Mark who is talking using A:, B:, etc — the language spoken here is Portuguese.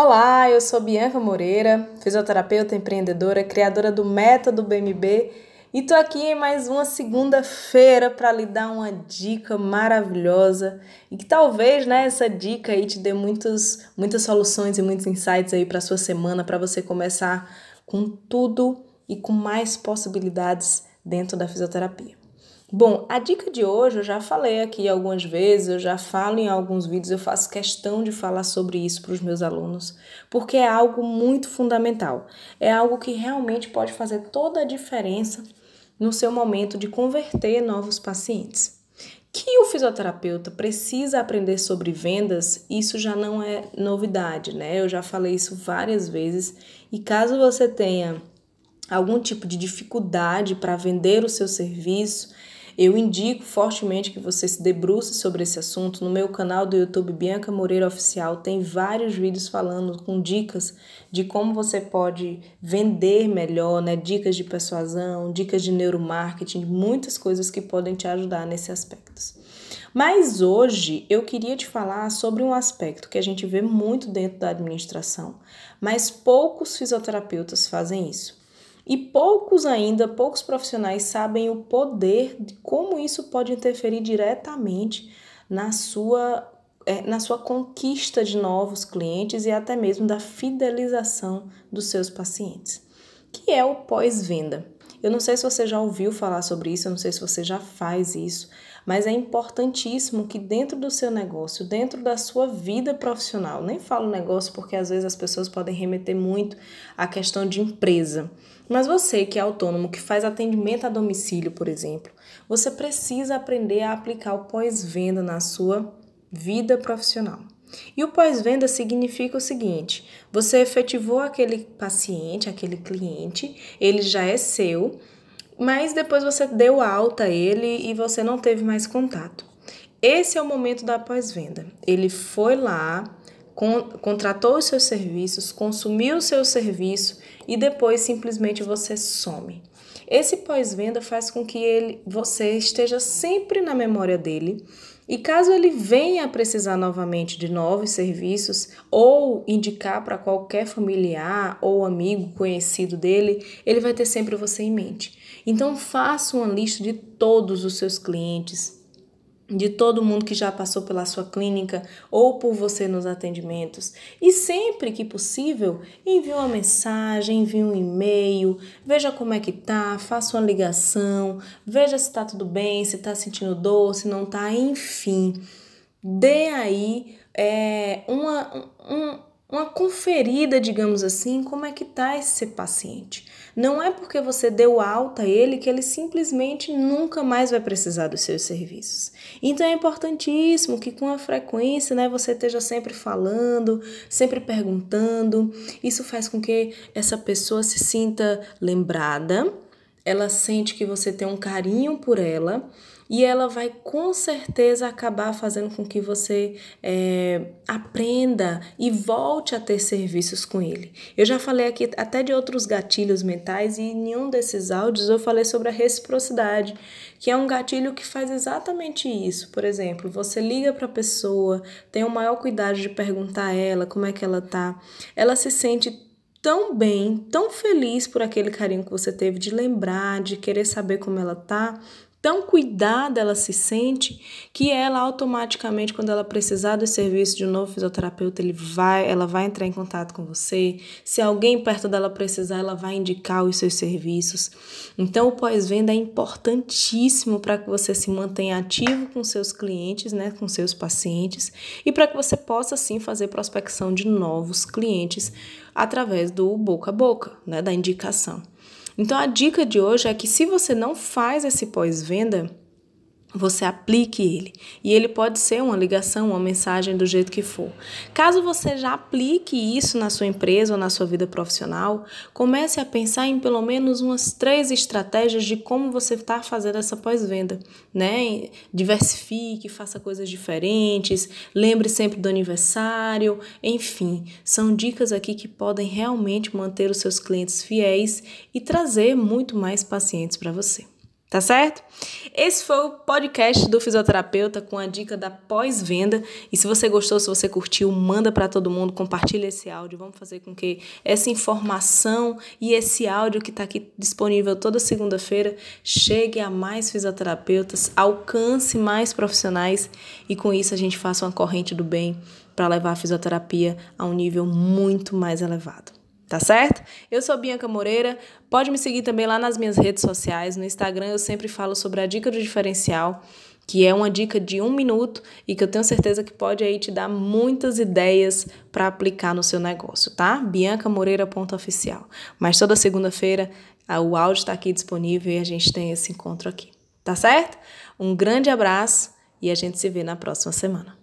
A: Olá, eu sou Bianca Moreira, fisioterapeuta empreendedora, criadora do Método BMB e tô aqui em mais uma segunda-feira para lhe dar uma dica maravilhosa e que talvez, né, essa dica aí te dê muitos, muitas soluções e muitos insights aí para sua semana para você começar com tudo e com mais possibilidades dentro da fisioterapia. Bom, a dica de hoje eu já falei aqui algumas vezes, eu já falo em alguns vídeos, eu faço questão de falar sobre isso para os meus alunos, porque é algo muito fundamental. É algo que realmente pode fazer toda a diferença no seu momento de converter novos pacientes. Que o fisioterapeuta precisa aprender sobre vendas, isso já não é novidade, né? Eu já falei isso várias vezes. E caso você tenha algum tipo de dificuldade para vender o seu serviço, eu indico fortemente que você se debruce sobre esse assunto. No meu canal do YouTube Bianca Moreira Oficial tem vários vídeos falando com dicas de como você pode vender melhor, né? Dicas de persuasão, dicas de neuromarketing, muitas coisas que podem te ajudar nesse aspecto. Mas hoje eu queria te falar sobre um aspecto que a gente vê muito dentro da administração, mas poucos fisioterapeutas fazem isso. E poucos ainda, poucos profissionais sabem o poder de como isso pode interferir diretamente na sua, é, na sua conquista de novos clientes e até mesmo da fidelização dos seus pacientes, que é o pós-venda. Eu não sei se você já ouviu falar sobre isso, eu não sei se você já faz isso, mas é importantíssimo que dentro do seu negócio, dentro da sua vida profissional, nem falo negócio porque às vezes as pessoas podem remeter muito à questão de empresa. Mas você que é autônomo, que faz atendimento a domicílio, por exemplo, você precisa aprender a aplicar o pós-venda na sua vida profissional. E o pós-venda significa o seguinte: você efetivou aquele paciente, aquele cliente, ele já é seu, mas depois você deu alta a ele e você não teve mais contato. Esse é o momento da pós-venda. Ele foi lá, con contratou os seus serviços, consumiu o seu serviço e depois simplesmente você some. Esse pós-venda faz com que ele, você esteja sempre na memória dele e caso ele venha a precisar novamente de novos serviços ou indicar para qualquer familiar ou amigo conhecido dele, ele vai ter sempre você em mente. Então faça uma lista de todos os seus clientes, de todo mundo que já passou pela sua clínica ou por você nos atendimentos. E sempre que possível, envie uma mensagem, envie um e-mail, veja como é que tá, faça uma ligação, veja se está tudo bem, se está sentindo dor, se não está, enfim. Dê aí é, uma, um, uma conferida, digamos assim, como é que tá esse paciente. Não é porque você deu alta a ele que ele simplesmente nunca mais vai precisar dos seus serviços. Então é importantíssimo que com a frequência, né, você esteja sempre falando, sempre perguntando. Isso faz com que essa pessoa se sinta lembrada, ela sente que você tem um carinho por ela e ela vai com certeza acabar fazendo com que você é, aprenda e volte a ter serviços com ele. Eu já falei aqui até de outros gatilhos mentais e em nenhum desses áudios eu falei sobre a reciprocidade, que é um gatilho que faz exatamente isso. Por exemplo, você liga para a pessoa, tem o maior cuidado de perguntar a ela como é que ela tá, ela se sente tão bem, tão feliz por aquele carinho que você teve de lembrar, de querer saber como ela tá, tão cuidada ela se sente que ela automaticamente quando ela precisar do serviço de um novo fisioterapeuta ele vai ela vai entrar em contato com você. Se alguém perto dela precisar ela vai indicar os seus serviços. Então o pós-venda é importantíssimo para que você se mantenha ativo com seus clientes né com seus pacientes e para que você possa sim fazer prospecção de novos clientes através do boca a boca né da indicação então a dica de hoje é que se você não faz esse pós-venda, você aplique ele. E ele pode ser uma ligação, uma mensagem do jeito que for. Caso você já aplique isso na sua empresa ou na sua vida profissional, comece a pensar em pelo menos umas três estratégias de como você está fazendo essa pós-venda, né? Diversifique, faça coisas diferentes, lembre sempre do aniversário, enfim, são dicas aqui que podem realmente manter os seus clientes fiéis e trazer muito mais pacientes para você. Tá certo? Esse foi o podcast do fisioterapeuta com a dica da pós-venda. E se você gostou, se você curtiu, manda para todo mundo, compartilha esse áudio. Vamos fazer com que essa informação e esse áudio que está aqui disponível toda segunda-feira chegue a mais fisioterapeutas, alcance mais profissionais e com isso a gente faça uma corrente do bem para levar a fisioterapia a um nível muito mais elevado tá certo? Eu sou Bianca Moreira, pode me seguir também lá nas minhas redes sociais. No Instagram eu sempre falo sobre a dica do diferencial, que é uma dica de um minuto e que eu tenho certeza que pode aí te dar muitas ideias para aplicar no seu negócio, tá? biancamoreira.oficial. Mas toda segunda-feira o áudio está aqui disponível e a gente tem esse encontro aqui, tá certo? Um grande abraço e a gente se vê na próxima semana.